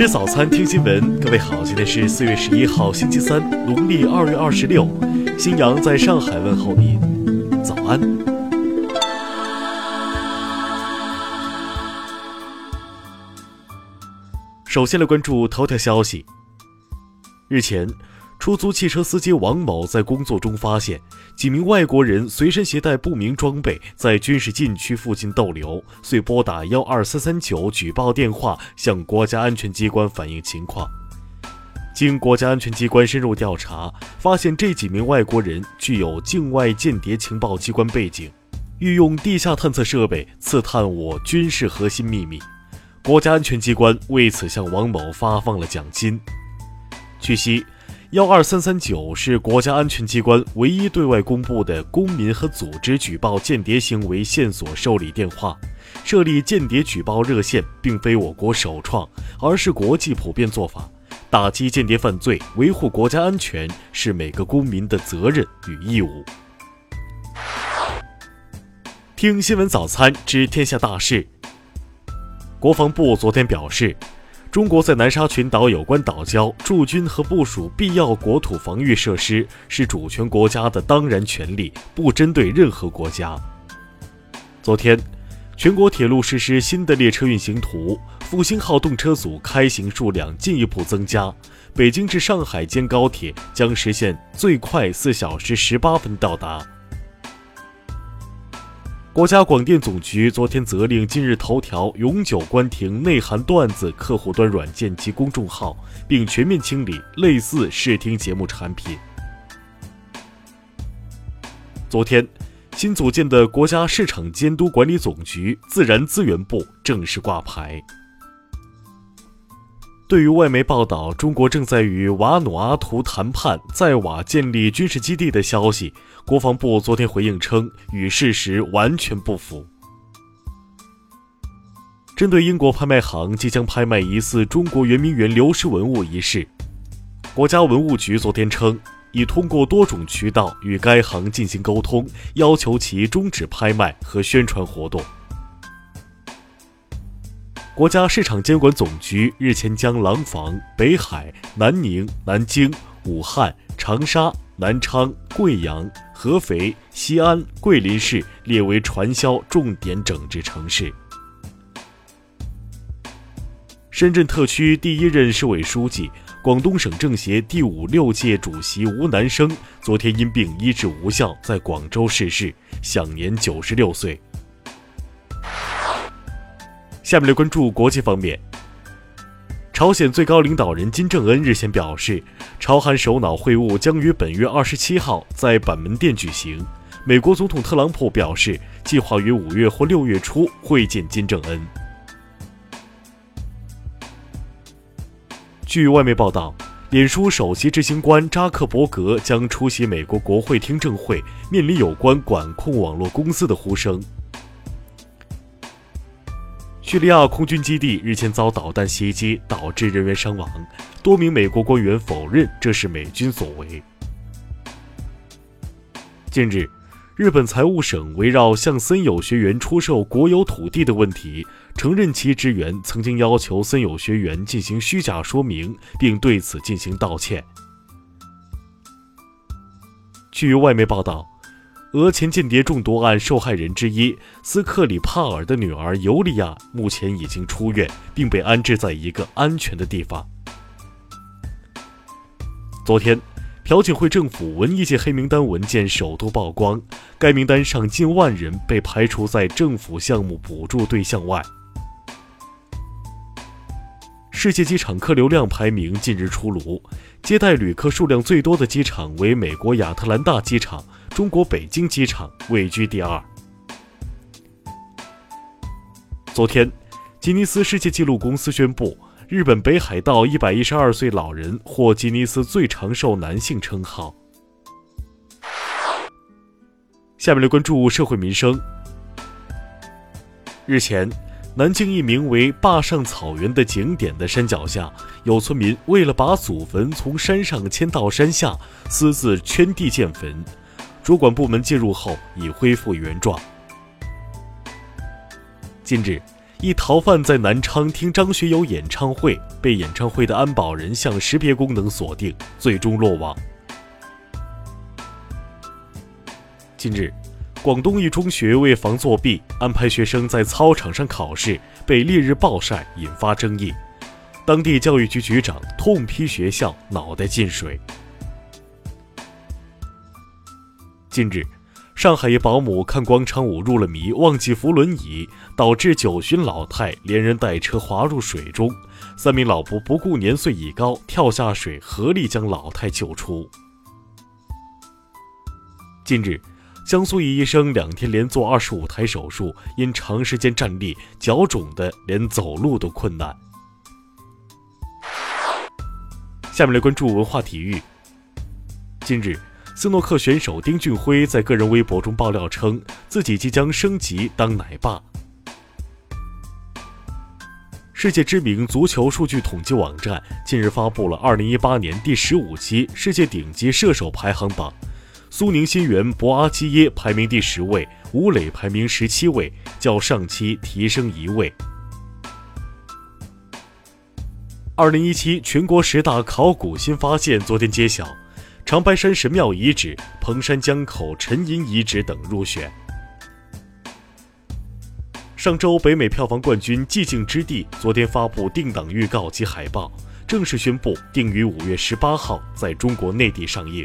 吃早餐，听新闻。各位好，今天是四月十一号，星期三，农历二月二十六。新阳在上海问候您，早安。首先来关注头条消息。日前。出租汽车司机王某在工作中发现几名外国人随身携带不明装备，在军事禁区附近逗留，遂拨打幺二三三九举报电话向国家安全机关反映情况。经国家安全机关深入调查，发现这几名外国人具有境外间谍情报机关背景，欲用地下探测设备刺探我军事核心秘密。国家安全机关为此向王某发放了奖金。据悉。幺二三三九是国家安全机关唯一对外公布的公民和组织举报间谍行为线索受理电话。设立间谍举报热线并非我国首创，而是国际普遍做法。打击间谍犯罪、维护国家安全是每个公民的责任与义务。听新闻早餐知天下大事。国防部昨天表示。中国在南沙群岛有关岛礁驻军和部署必要国土防御设施是主权国家的当然权利，不针对任何国家。昨天，全国铁路实施新的列车运行图，复兴号动车组开行数量进一步增加，北京至上海间高铁将实现最快四小时十八分到达。国家广电总局昨天责令今日头条永久关停内涵段子客户端软件及公众号，并全面清理类似视听节目产品。昨天，新组建的国家市场监督管理总局自然资源部正式挂牌。对于外媒报道中国正在与瓦努阿图谈判在瓦建立军事基地的消息，国防部昨天回应称与事实完全不符。针对英国拍卖行即将拍卖疑似中国圆明园流失文物一事，国家文物局昨天称已通过多种渠道与该行进行沟通，要求其终止拍卖和宣传活动。国家市场监管总局日前将廊坊、北海、南宁、南京、武汉、长沙、南昌、贵阳、合肥、西安、桂林市列为传销重点整治城市。深圳特区第一任市委书记、广东省政协第五六届主席吴南生昨天因病医治无效，在广州逝世，享年九十六岁。下面来关注国际方面。朝鲜最高领导人金正恩日前表示，朝韩首脑会晤将于本月二十七号在板门店举行。美国总统特朗普表示，计划于五月或六月初会见金正恩。据外媒报道，脸书首席执行官扎克伯格将出席美国国会听证会，面临有关管控网络公司的呼声。叙利亚空军基地日前遭导弹袭击，导致人员伤亡。多名美国官员否认这是美军所为。近日，日本财务省围绕向森友学园出售国有土地的问题，承认其职员曾经要求森友学园进行虚假说明，并对此进行道歉。据外媒报道。俄前间谍中毒案受害人之一斯克里帕尔的女儿尤利娅目前已经出院，并被安置在一个安全的地方。昨天，朴槿惠政府文艺界黑名单文件首度曝光，该名单上近万人被排除在政府项目补助对象外。世界机场客流量排名近日出炉，接待旅客数量最多的机场为美国亚特兰大机场。中国北京机场位居第二。昨天，吉尼斯世界纪录公司宣布，日本北海道一百一十二岁老人获吉尼斯最长寿男性称号。下面来关注社会民生。日前，南京一名为坝上草原的景点的山脚下，有村民为了把祖坟从山上迁到山下，私自圈地建坟。主管部门介入后，已恢复原状。近日，一逃犯在南昌听张学友演唱会，被演唱会的安保人像识别功能锁定，最终落网。近日，广东一中学为防作弊，安排学生在操场上考试，被烈日暴晒，引发争议。当地教育局局长痛批学校脑袋进水。近日。上海一保姆看广场舞入了迷，忘记扶轮椅，导致九旬老太连人带车滑入水中。三名老伯不顾年岁已高，跳下水，合力将老太救出。近日，江苏一医生两天连做二十五台手术，因长时间站立，脚肿的连走路都困难。下面来关注文化体育。近日。斯诺克选手丁俊晖在个人微博中爆料称，自己即将升级当奶爸。世界知名足球数据统计网站近日发布了2018年第十五期世界顶级射手排行榜，苏宁新援博阿基耶排名第十位，吴磊排名十七位，较上期提升一位。2017全国十大考古新发现昨天揭晓。长白山神庙遗址、彭山江口沉银遗址等入选。上周，北美票房冠军《寂静之地》昨天发布定档预告及海报，正式宣布定于五月十八号在中国内地上映。